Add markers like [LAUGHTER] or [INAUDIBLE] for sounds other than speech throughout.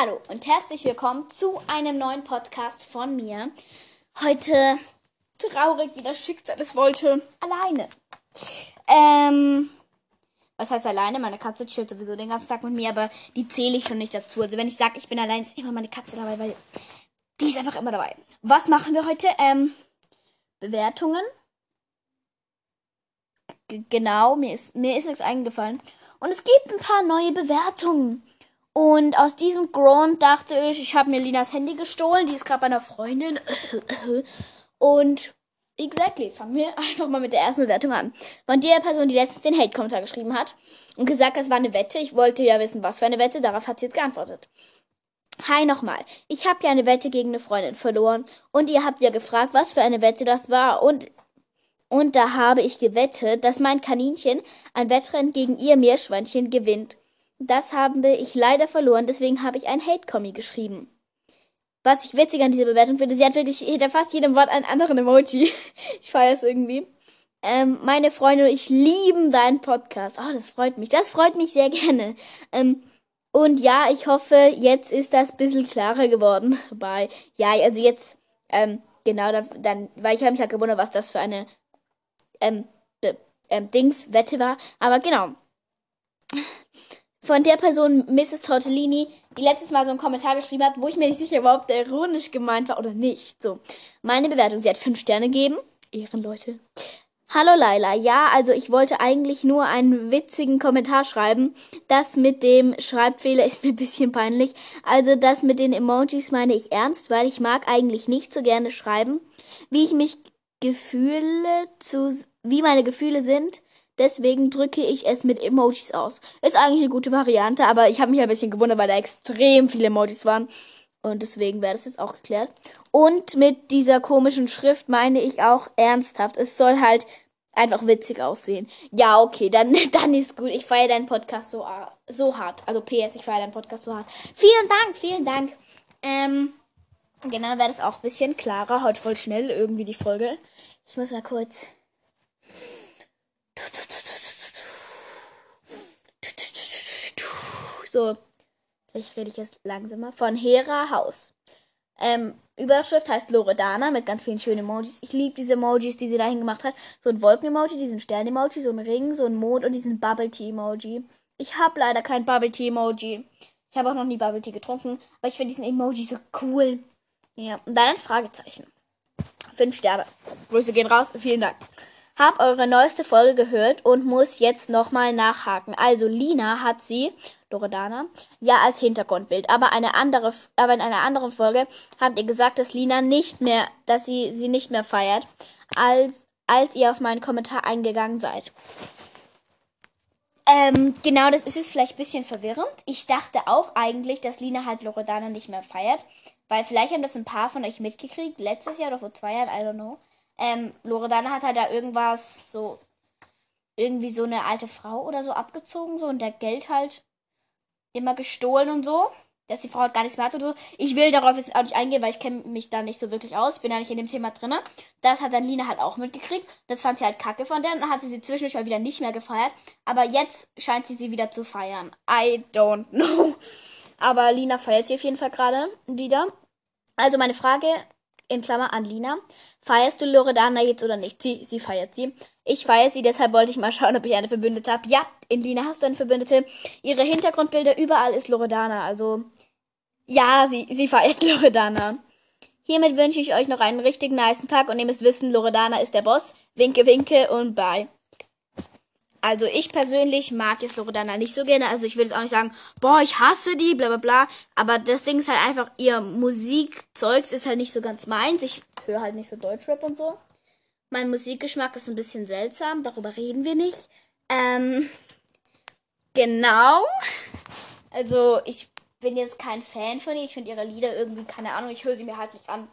Hallo und herzlich willkommen zu einem neuen Podcast von mir. Heute traurig, wie das Schicksal es wollte, alleine. Ähm, was heißt alleine? Meine Katze chillt sowieso den ganzen Tag mit mir, aber die zähle ich schon nicht dazu. Also wenn ich sage, ich bin allein, ist immer meine Katze dabei, weil die ist einfach immer dabei. Was machen wir heute? Ähm, Bewertungen. G genau, mir ist, mir ist nichts eingefallen. Und es gibt ein paar neue Bewertungen. Und aus diesem Grund dachte ich, ich habe mir Linas Handy gestohlen. Die ist gerade bei einer Freundin. [CLEARS THROAT] Und exactly, fangen wir einfach mal mit der ersten Bewertung an. Von der Person, die letztens den Hate-Kommentar geschrieben hat und gesagt, es war eine Wette. Ich wollte ja wissen, was für eine Wette. Darauf hat sie jetzt geantwortet. Hi nochmal. Ich habe ja eine Wette gegen eine Freundin verloren. Und ihr habt ja gefragt, was für eine Wette das war. Und, und da habe ich gewettet, dass mein Kaninchen ein Wettrennen gegen ihr Meerschweinchen gewinnt. Das habe ich leider verloren, deswegen habe ich ein Hate-Kommi geschrieben. Was ich witzig an dieser Bewertung finde, sie hat wirklich hinter fast jedem Wort einen anderen Emoji. [LAUGHS] Ich feiere es irgendwie. Ähm, meine Freunde und ich lieben deinen Podcast. Oh, das freut mich. Das freut mich sehr gerne. Ähm, und ja, ich hoffe, jetzt ist das ein bisschen klarer geworden. Bei, ja, also jetzt, ähm, genau, dann, dann weil ich habe mich halt gewundert, was das für eine, ähm, ähm, Dings, Wette war. Aber genau von der Person Mrs. Tortellini, die letztes Mal so einen Kommentar geschrieben hat, wo ich mir nicht sicher war, ob der ironisch gemeint war oder nicht. So, meine Bewertung, sie hat fünf Sterne gegeben. Ehrenleute. Hallo Laila, ja, also ich wollte eigentlich nur einen witzigen Kommentar schreiben. Das mit dem Schreibfehler ist mir ein bisschen peinlich. Also das mit den Emojis meine ich ernst, weil ich mag eigentlich nicht so gerne schreiben. Wie ich mich Gefühle zu, wie meine Gefühle sind, Deswegen drücke ich es mit Emojis aus. Ist eigentlich eine gute Variante, aber ich habe mich ein bisschen gewundert, weil da extrem viele Emojis waren. Und deswegen wäre das jetzt auch geklärt. Und mit dieser komischen Schrift meine ich auch ernsthaft. Es soll halt einfach witzig aussehen. Ja, okay, dann, [LAUGHS] dann ist gut. Ich feiere deinen Podcast so, so hart. Also PS, ich feiere deinen Podcast so hart. Vielen Dank, vielen Dank. Ähm, genau, wäre das auch ein bisschen klarer. Heute voll schnell irgendwie die Folge. Ich muss mal kurz so, vielleicht rede ich jetzt langsamer, von Hera Haus. Ähm, Überschrift heißt Loredana mit ganz vielen schönen Emojis. Ich liebe diese Emojis, die sie dahin gemacht hat. So ein Wolken-Emoji, diesen Stern-Emoji, so ein Ring, so ein Mond und diesen Bubble-Tea-Emoji. Ich habe leider kein Bubble-Tea-Emoji. Ich habe auch noch nie Bubble-Tea getrunken, aber ich finde diesen Emoji so cool. Ja, und dann ein Fragezeichen. Fünf Sterne. Grüße gehen raus. Vielen Dank. Hab eure neueste Folge gehört und muss jetzt nochmal nachhaken. Also Lina hat sie, Loredana, ja als Hintergrundbild. Aber eine andere, aber in einer anderen Folge habt ihr gesagt, dass Lina nicht mehr, dass sie sie nicht mehr feiert, als, als ihr auf meinen Kommentar eingegangen seid. Ähm, genau, das ist vielleicht ein bisschen verwirrend. Ich dachte auch eigentlich, dass Lina halt Loredana nicht mehr feiert. Weil vielleicht haben das ein paar von euch mitgekriegt, letztes Jahr oder vor zwei Jahren, I don't know ähm, Loredana hat halt da irgendwas so, irgendwie so eine alte Frau oder so abgezogen, so und der Geld halt immer gestohlen und so. Dass die Frau halt gar nichts mehr hat und so. Ich will darauf jetzt auch nicht eingehen, weil ich kenne mich da nicht so wirklich aus. Ich bin ja nicht in dem Thema drin. Das hat dann Lina halt auch mitgekriegt. Das fand sie halt kacke von der. Und dann hat sie sie zwischendurch mal wieder nicht mehr gefeiert. Aber jetzt scheint sie sie wieder zu feiern. I don't know. [LAUGHS] Aber Lina feiert sie auf jeden Fall gerade wieder. Also meine Frage in Klammer an Lina. Feierst du Loredana jetzt oder nicht? Sie, sie feiert sie. Ich feiere sie, deshalb wollte ich mal schauen, ob ich eine Verbündete habe. Ja, in Lina hast du eine Verbündete. Ihre Hintergrundbilder überall ist Loredana. Also, ja, sie, sie feiert [LAUGHS] Loredana. Hiermit wünsche ich euch noch einen richtig niceen Tag und ihr müsst wissen, Loredana ist der Boss. Winke, winke und bye. Also ich persönlich mag jetzt Loredana nicht so gerne. Also ich würde jetzt auch nicht sagen, boah, ich hasse die, bla bla bla. Aber das Ding ist halt einfach, ihr Musikzeugs ist halt nicht so ganz meins. Ich höre halt nicht so Deutschrap und so. Mein Musikgeschmack ist ein bisschen seltsam, darüber reden wir nicht. Ähm, genau. Also ich bin jetzt kein Fan von ihr. Ich finde ihre Lieder irgendwie, keine Ahnung, ich höre sie mir halt nicht an.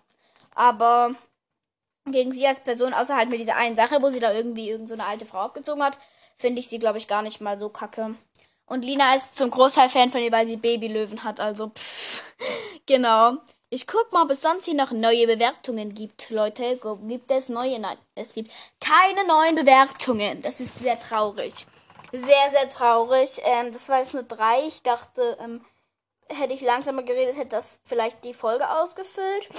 Aber gegen sie als Person, außer halt mit dieser einen Sache, wo sie da irgendwie irgendeine so alte Frau abgezogen hat, finde ich sie, glaube ich, gar nicht mal so kacke. Und Lina ist zum Großteil Fan von ihr, weil sie Babylöwen hat. Also, pff, [LAUGHS] genau. Ich guck mal, ob es sonst hier noch neue Bewertungen gibt, Leute. Gibt es neue? Nein, es gibt keine neuen Bewertungen. Das ist sehr traurig. Sehr, sehr traurig. Ähm, das war jetzt nur drei. Ich dachte, ähm, hätte ich langsamer geredet, hätte das vielleicht die Folge ausgefüllt.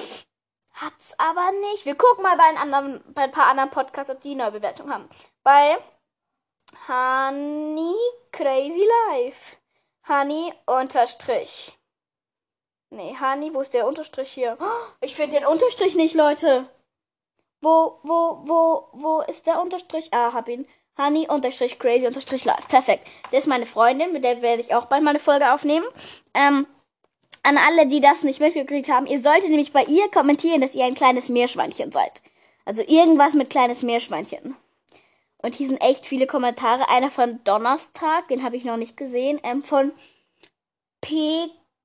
Hat's aber nicht. Wir gucken mal bei, ein, anderen, bei ein paar anderen Podcasts, ob die eine Bewertung haben. Bei Honey Crazy Life. Honey unterstrich. Nee, Honey, wo ist der Unterstrich hier? [GASPS] Ich finde den Unterstrich nicht, Leute. Wo, wo, wo, wo ist der Unterstrich? Ah, hab ihn. Honey unterstrich crazy unterstrich live. Perfekt. Das ist meine Freundin, mit der werde ich auch bald mal eine Folge aufnehmen. Ähm, an alle, die das nicht mitgekriegt haben, ihr solltet nämlich bei ihr kommentieren, dass ihr ein kleines Meerschweinchen seid. Also irgendwas mit kleines Meerschweinchen. Und hier sind echt viele Kommentare. Einer von Donnerstag, den habe ich noch nicht gesehen. Ähm, von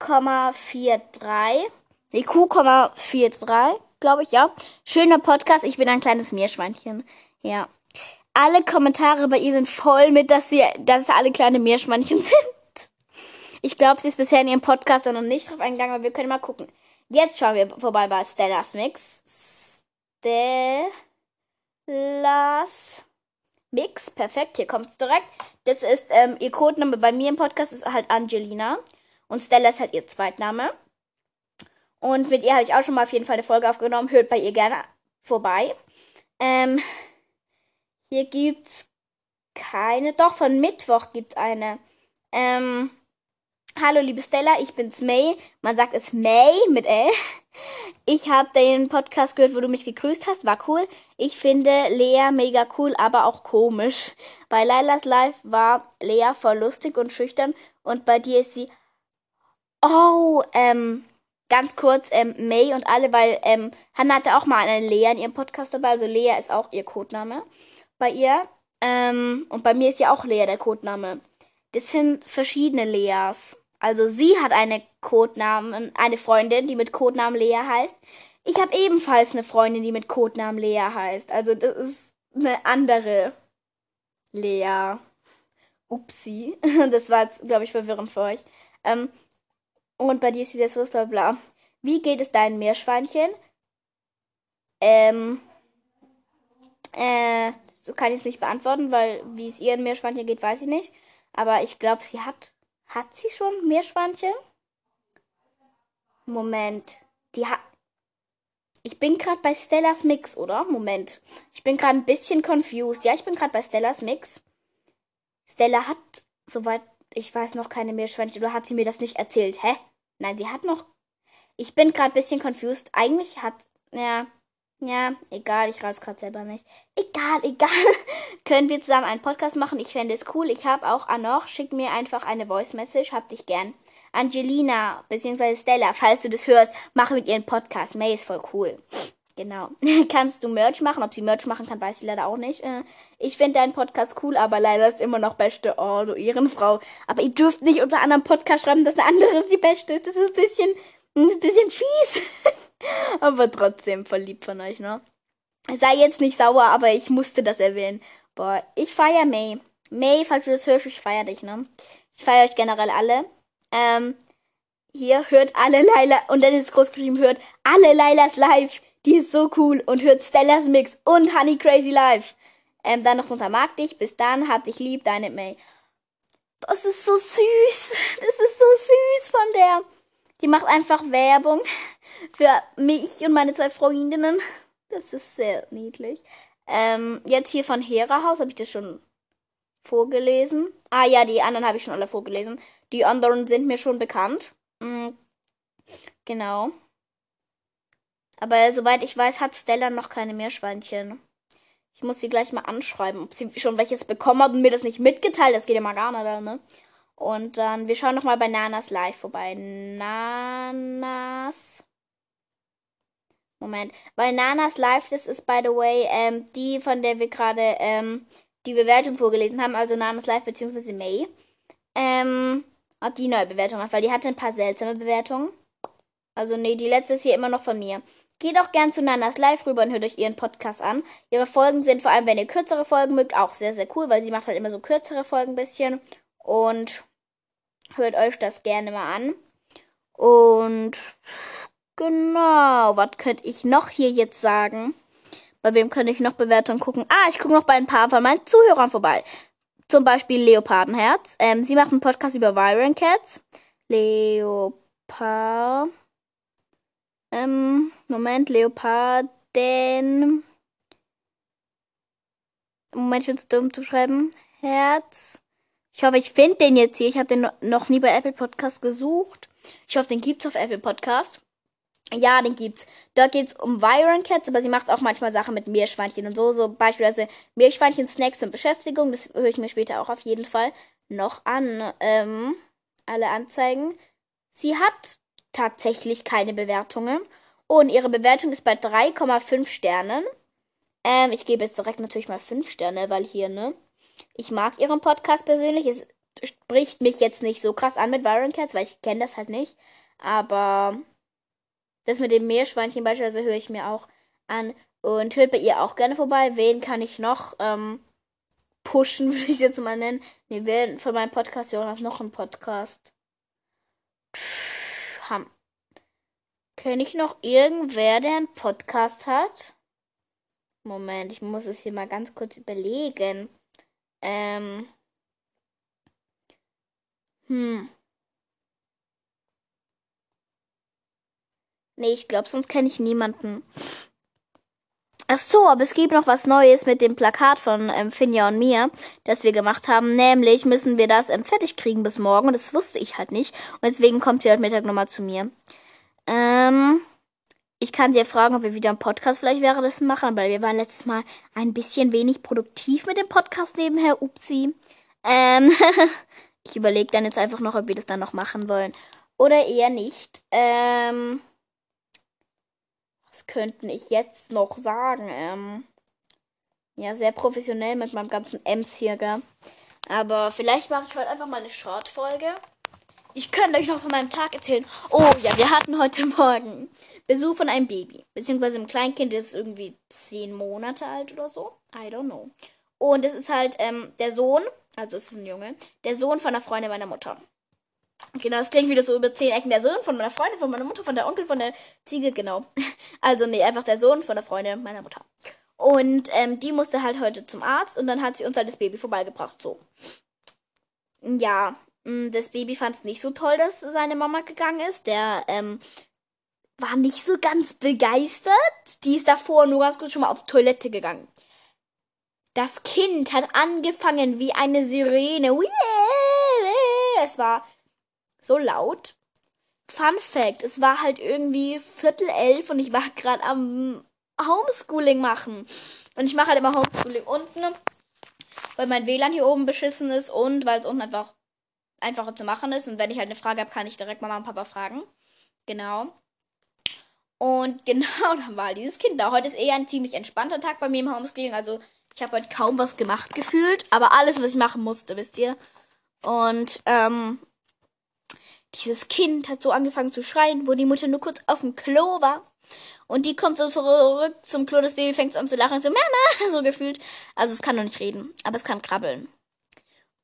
P,43. Nee, Q,43, glaube ich, ja. Schöner Podcast, ich bin ein kleines Meerschweinchen. Ja. Alle Kommentare bei ihr sind voll mit, dass sie, dass alle kleine Meerschweinchen [LAUGHS] sind. Ich glaube, sie ist bisher in ihrem Podcast noch nicht drauf eingegangen, aber wir können mal gucken. Jetzt schauen wir vorbei bei Stellas Mix. Stellas Mix. Perfekt, hier kommt es direkt. Das ist ähm, ihr Codename bei mir im Podcast ist halt Angelina. Und Stella ist halt ihr Zweitname. Und mit ihr habe ich auch schon mal auf jeden Fall eine Folge aufgenommen. Hört bei ihr gerne vorbei. Ähm, hier gibt's keine. Doch, von Mittwoch gibt's eine. Ähm, Hallo liebe Stella, ich bin's May. Man sagt es May mit L. Ich habe den Podcast gehört, wo du mich gegrüßt hast. War cool. Ich finde Lea mega cool, aber auch komisch. Bei Lailas Live war Lea voll lustig und schüchtern und bei dir ist sie. Oh, ähm, ganz kurz, ähm, May und alle, weil ähm, Hannah hatte auch mal eine Lea in ihrem Podcast dabei. Also Lea ist auch ihr Codename bei ihr. Ähm, und bei mir ist ja auch Lea der Codename. Das sind verschiedene Leas. Also sie hat eine Codenamen, eine Freundin, die mit Codenamen Lea heißt. Ich habe ebenfalls eine Freundin, die mit Codenamen Lea heißt. Also das ist eine andere Lea. Upsi. [LAUGHS] Das war jetzt, glaube ich, verwirrend für euch. Ähm, und bei dir ist sie selbstbewusst, bla bla. Wie geht es deinem Meerschweinchen? Ähm, äh, das kann ich jetzt nicht beantworten, weil wie es ihren Meerschweinchen geht, weiß ich nicht. Aber ich glaube, sie hat hat sie schon Meerschweinchen? Moment. Die hat. Ich bin gerade bei Stellas Mix, oder? Moment. Ich bin gerade ein bisschen confused. Ja, ich bin gerade bei Stellas Mix. Stella hat, soweit ich weiß, noch keine Meerschweinchen. Oder hat sie mir das nicht erzählt? Hä? Nein, sie hat noch. Ich bin gerade ein bisschen confused. Eigentlich hat. Ja. Ja, egal, ich weiß gerade selber nicht. Egal, [LAUGHS] egal. Können wir zusammen einen Podcast machen? Ich fände es cool. Ich habe auch Anoch. Schick mir einfach eine Voice Message. Hab dich gern. Angelina, beziehungsweise Stella, falls du das hörst, mache mit ihr einen Podcast. May ist voll cool. Genau. [LAUGHS] Kannst du Merch machen? Ob sie Merch machen kann, weiß sie leider auch nicht. Äh, ich finde deinen Podcast cool, aber leider ist immer noch beste. Oh, du Ehrenfrau. Aber ihr dürft nicht unter anderem Podcast schreiben, dass eine andere die beste ist. Das ist ein bisschen, ein bisschen fies. [LAUGHS] aber trotzdem verliebt von euch, ne? Sei jetzt nicht sauer, aber ich musste das erwähnen. Boah, ich feier May. May, falls du das hörst, ich feier dich, ne? Ich feier euch generell alle. Ähm, hier hört alle Laila, und dann ist groß geschrieben, hört alle Lailas live. Die ist so cool. Und hört Stellas Mix und Honey Crazy Live. Ähm, dann noch unter Mag dich. Bis dann, hab dich lieb, deine May. Das ist so süß. Das ist so süß von der. Die macht einfach Werbung für mich und meine zwei Freundinnen. Das ist sehr niedlich. Ähm, jetzt hier von Hera Haus habe ich das schon vorgelesen. Ah ja, die anderen habe ich schon alle vorgelesen. Die anderen sind mir schon bekannt. Mhm. Genau. Aber soweit ich weiß, hat Stella noch keine Meerschweinchen. Ich muss sie gleich mal anschreiben, ob sie schon welches bekommen hat und mir das nicht mitgeteilt. Das geht ja mal gar nicht, ne? Und dann, wir schauen nochmal bei Nanas Live vorbei. Nanas. Moment. Weil Nanas Live, das ist, by the way, ähm, die, von der wir gerade ähm, die Bewertung vorgelesen haben. Also Nanas Live bzw. May. Ähm, ob die neue Bewertung hat, weil die hatte ein paar seltsame Bewertungen. Also, nee, die letzte ist hier immer noch von mir. Geht auch gern zu Nanas Live rüber und hört euch ihren Podcast an. Ihre Folgen sind vor allem, wenn ihr kürzere Folgen mögt, auch sehr, sehr cool, weil sie macht halt immer so kürzere Folgen ein bisschen. Und hört euch das gerne mal an. Und genau, was könnte ich noch hier jetzt sagen? Bei wem könnte ich noch Bewertungen gucken? Ah, ich gucke noch bei ein paar von meinen Zuhörern vorbei. Zum Beispiel Leopardenherz. Ähm, sie macht einen Podcast über Viren Cats. Leopard. Ähm, Moment, Leoparden. Moment, ich bin zu dumm zu schreiben. Herz. Ich hoffe, ich finde den jetzt hier. Ich habe den noch nie bei Apple Podcast gesucht. Ich hoffe, den gibt's auf Apple Podcast. Ja, den gibt's. Dort geht's um Viron Cats, aber sie macht auch manchmal Sachen mit Meerschweinchen und so. So beispielsweise Meerschweinchen, Snacks und Beschäftigung. Das höre ich mir später auch auf jeden Fall noch an. Ähm, alle Anzeigen. Sie hat tatsächlich keine Bewertungen. Und ihre Bewertung ist bei 3,5 Sternen. Ähm, ich gebe jetzt direkt natürlich mal 5 Sterne, weil hier, ne? Ich mag ihren Podcast persönlich. Es spricht mich jetzt nicht so krass an mit Viron Cats, weil ich kenne das halt nicht. Aber das mit dem Meerschweinchen beispielsweise höre ich mir auch an. Und hört bei ihr auch gerne vorbei. Wen kann ich noch ähm, pushen, [LAUGHS] würde ich es jetzt mal nennen? Ne, wer von meinem Podcast hören noch einen Podcast? Pff, haben. Kenne ich noch irgendwer, der einen Podcast hat? Moment, ich muss es hier mal ganz kurz überlegen. Ähm. Hm. Nee, ich glaube, sonst kenne ich niemanden. Ach so, aber es gibt noch was Neues mit dem Plakat von ähm, Finja und mir, das wir gemacht haben. Nämlich müssen wir das ähm, fertig kriegen bis morgen. Und das wusste ich halt nicht. Und deswegen kommt sie heute Mittag nochmal zu mir. Ähm, ich kann sie ja fragen, ob wir wieder einen Podcast vielleicht währenddessen machen, weil wir waren letztes Mal ein bisschen wenig produktiv mit dem Podcast nebenher. Upsi. Ähm, [LAUGHS] ich überlege dann jetzt einfach noch, ob wir das dann noch machen wollen. Oder eher nicht. Ähm, was könnten ich jetzt noch sagen? Ähm, ja, sehr professionell mit meinem ganzen Ems hier, gell? Aber vielleicht mache ich heute einfach mal eine Short-Folge. Ich könnte euch noch von meinem Tag erzählen. Oh ja, wir hatten heute Morgen Besuch von einem Baby. Beziehungsweise einem Kleinkind, das ist irgendwie zehn Monate alt oder so. I don't know. Und es ist halt ähm, der Sohn, also es ist ein Junge, der Sohn von einer Freundin meiner Mutter. Genau, das klingt wieder so über zehn Ecken. Der Sohn von meiner Freundin, von meiner Mutter, von der Onkel, von der Ziege, genau. [LAUGHS] Also, nee, einfach der Sohn von der Freundin meiner Mutter. Und ähm, die musste halt heute zum Arzt und dann hat sie uns halt das Baby vorbeigebracht. So. Ja, mm, das Baby fand es nicht so toll, dass seine Mama gegangen ist. Der ähm, war nicht so ganz begeistert. Die ist davor nur ganz kurz schon mal auf Toilette gegangen. Das Kind hat angefangen wie eine Sirene. Es war so laut. Fun Fact, es war halt irgendwie Viertel elf und ich war gerade am Homeschooling machen. Und ich mache halt immer Homeschooling unten, weil mein WLAN hier oben beschissen ist und weil es unten einfach einfacher zu machen ist. Und wenn ich halt eine Frage habe, kann ich direkt Mama und Papa fragen. Genau. Und [LAUGHS] genau, dann war dieses Kind da. Heute ist eher ein ziemlich entspannter Tag bei mir im Homeschooling. Also ich habe heute kaum was gemacht gefühlt, aber alles, was ich machen musste, wisst ihr. Und ähm, dieses Kind hat so angefangen zu schreien, wo die Mutter nur kurz auf dem Klo war. Und die kommt so zurück zum Klo, das Baby fängt an zu lachen, so Mama, [LAUGHS] so gefühlt. Also es kann noch nicht reden, aber es kann krabbeln.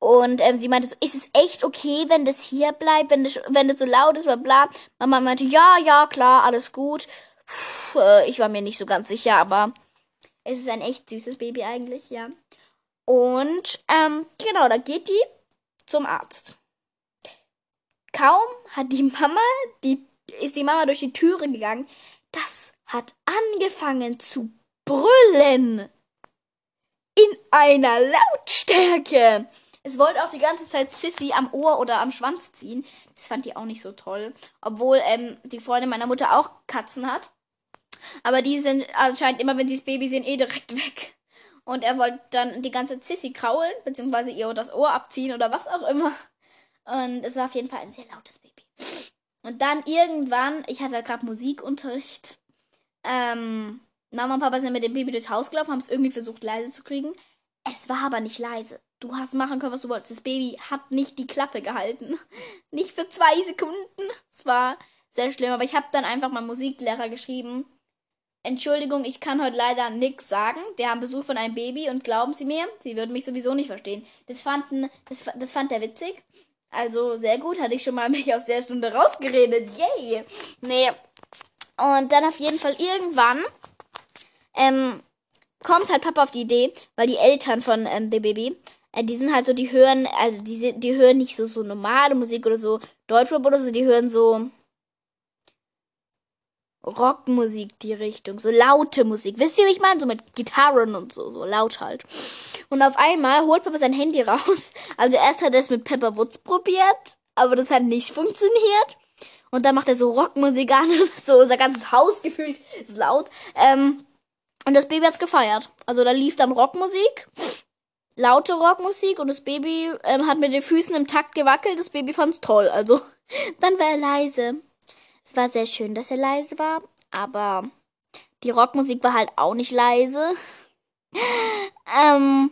Und ähm, sie meinte so, ist es echt okay, wenn das hier bleibt, wenn das, wenn das so laut ist, bla bla. Mama meinte, ja, ja, klar, alles gut. Puh, äh, ich war mir nicht so ganz sicher, aber es ist ein echt süßes Baby eigentlich, ja. Und ähm, genau, da geht die zum Arzt kaum hat die Mama, die, ist die Mama durch die Türe gegangen, das hat angefangen zu brüllen. In einer Lautstärke. Es wollte auch die ganze Zeit Sissy am Ohr oder am Schwanz ziehen. Das fand die auch nicht so toll. Obwohl ähm, die Freundin meiner Mutter auch Katzen hat. Aber die sind anscheinend immer, wenn sie das Baby sehen, eh direkt weg. Und er wollte dann die ganze Sissy kraulen, beziehungsweise ihr das Ohr abziehen oder was auch immer. Und es war auf jeden Fall ein sehr lautes Baby. Und dann irgendwann, ich hatte halt gerade Musikunterricht. Ähm, Mama und Papa sind mit dem Baby durchs Haus gelaufen, haben es irgendwie versucht leise zu kriegen. Es war aber nicht leise. Du hast machen können, was du wolltest. Das Baby hat nicht die Klappe gehalten. [LAUGHS] Nicht für zwei Sekunden. Es war sehr schlimm. Aber ich habe dann einfach mal Musiklehrer geschrieben. Entschuldigung, ich kann heute leider nichts sagen. Wir haben Besuch von einem Baby und glauben Sie mir, Sie würden mich sowieso nicht verstehen. Das, fanden, das, das fand er witzig. Also sehr gut, hatte ich schon mal mich aus der Stunde rausgeredet. Yay! Nee. Und dann auf jeden Fall irgendwann ähm, kommt halt Papa auf die Idee, weil die Eltern von ähm, dem Baby, äh, die sind halt so, die hören, also die, die hören nicht so, so normale Musik oder so Deutschrap oder so, die hören so, Rockmusik die Richtung, so laute Musik. Wisst ihr, wie ich meine? So mit Gitarren und so, so laut halt. Und auf einmal holt Papa sein Handy raus. Also erst hat er es mit Pepper Woods probiert, aber das hat nicht funktioniert. Und dann macht er so Rockmusik an, [LAUGHS] so unser ganzes Haus gefühlt ist laut. Ähm, und das Baby hat's gefeiert. Also da lief dann Rockmusik, laute Rockmusik und das Baby ähm, hat mit den Füßen im Takt gewackelt. Das Baby fand's toll. Also [LAUGHS] dann war er leise. Es war sehr schön, dass er leise war, aber die Rockmusik war halt auch nicht leise. [LAUGHS] ähm,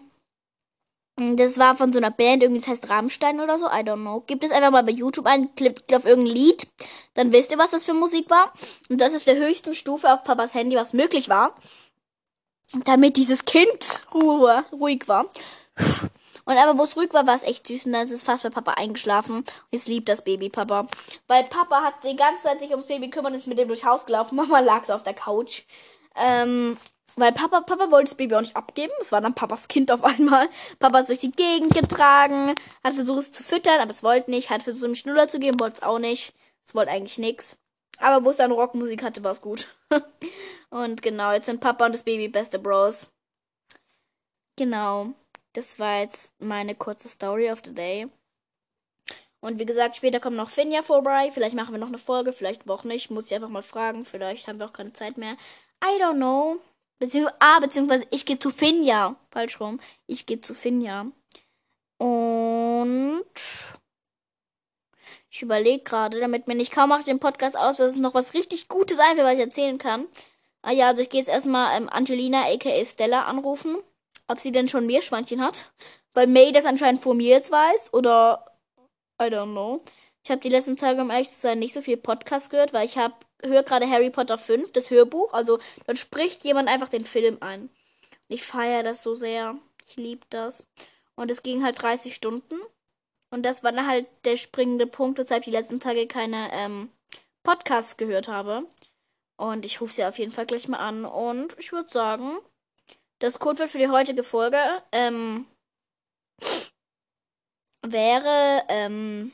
das war von so einer Band, irgendwie das heißt Rammstein oder so, I don't know. Gebt es einfach mal bei YouTube ein, klickt auf irgendein Lied, dann wisst ihr, was das für Musik war. Und das ist der höchsten Stufe auf Papas Handy, was möglich war. Damit dieses Kind Ruhe, ruhig war. Und aber wo es ruhig war, war es echt süß und dann ist es fast bei Papa eingeschlafen. Und jetzt liebt das Baby Papa. Weil Papa hat die ganze Zeit sich ums Baby kümmern und ist mit dem durchs Haus gelaufen. [LAUGHS] Mama lag so auf der Couch. Ähm, weil Papa, Papa wollte das Baby auch nicht abgeben. Das war dann Papas Kind auf einmal. Papa hat durch die Gegend getragen, hat versucht es zu füttern, aber es wollte nicht. Hat versucht, ihm Schnuller zu geben, wollte es auch nicht. Es wollte eigentlich nichts. Aber wo es dann Rockmusik hatte, war es gut. [LAUGHS] und genau, jetzt sind Papa und das Baby beste Bros. Genau. Das war jetzt meine kurze Story of the Day. Und wie gesagt, später kommt noch Finja vorbei. Vielleicht machen wir noch eine Folge, vielleicht auch nicht. Muss ich einfach mal fragen. Vielleicht haben wir auch keine Zeit mehr. I don't know. Beziehungs ah, beziehungsweise ich gehe zu Finja. Falsch rum. Ich gehe zu Finja. Und ich überlege gerade, damit mir nicht kaum macht den Podcast aus, dass es noch was richtig Gutes einfällt, was ich erzählen kann. Ah ja, also ich gehe jetzt erstmal ähm, Angelina aka Stella anrufen ob sie denn schon Meerschweinchen hat. Weil May das anscheinend vor mir jetzt weiß. Oder I don't know. Ich habe die letzten Tage, um ehrlich zu sein, nicht so viel Podcast gehört, weil ich habe höre gerade Harry Potter 5, das Hörbuch. Also dort spricht jemand einfach den Film ein. Ich feiere das so sehr. Ich liebe das. Und es ging halt 30 Stunden. Und das war dann halt der springende Punkt, weshalb ich die letzten Tage keine ähm, Podcasts gehört habe. Und ich rufe sie auf jeden Fall gleich mal an. Und ich würde sagen, das Codewort für die heutige Folge ähm, wäre, ähm,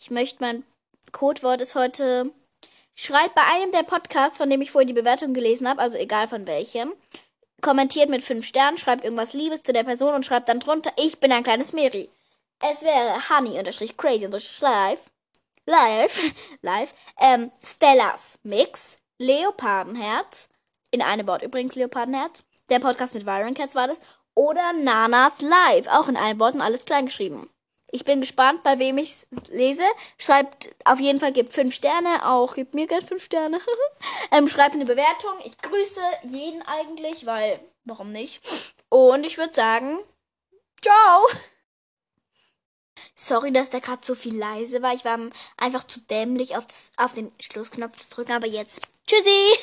ich möchte mein Codewort ist heute, schreibt bei einem der Podcasts, von dem ich vorhin die Bewertung gelesen habe, also egal von welchem, kommentiert mit fünf Sternen, schreibt irgendwas Liebes zu der Person und schreibt dann drunter, ich bin ein kleines Mary. Es wäre honey-crazy-live, live, live, ähm, Stellas Mix, Leopardenherz, in einem Wort übrigens Leopardenherz. Der Podcast mit Viron Cats war das. Oder Nanas Live, auch in einem Wort und alles klein geschrieben. Ich bin gespannt, bei wem ich lese. Schreibt auf jeden Fall, gebt fünf Sterne. Auch gebt mir gerne fünf Sterne. [LAUGHS] ähm, schreibt eine Bewertung. Ich grüße jeden eigentlich, weil, warum nicht? Und ich würde sagen, ciao! Sorry, dass der gerade so viel leise war. Ich war einfach zu dämlich, auf, auf den Schlussknopf zu drücken. Aber jetzt, tschüssi!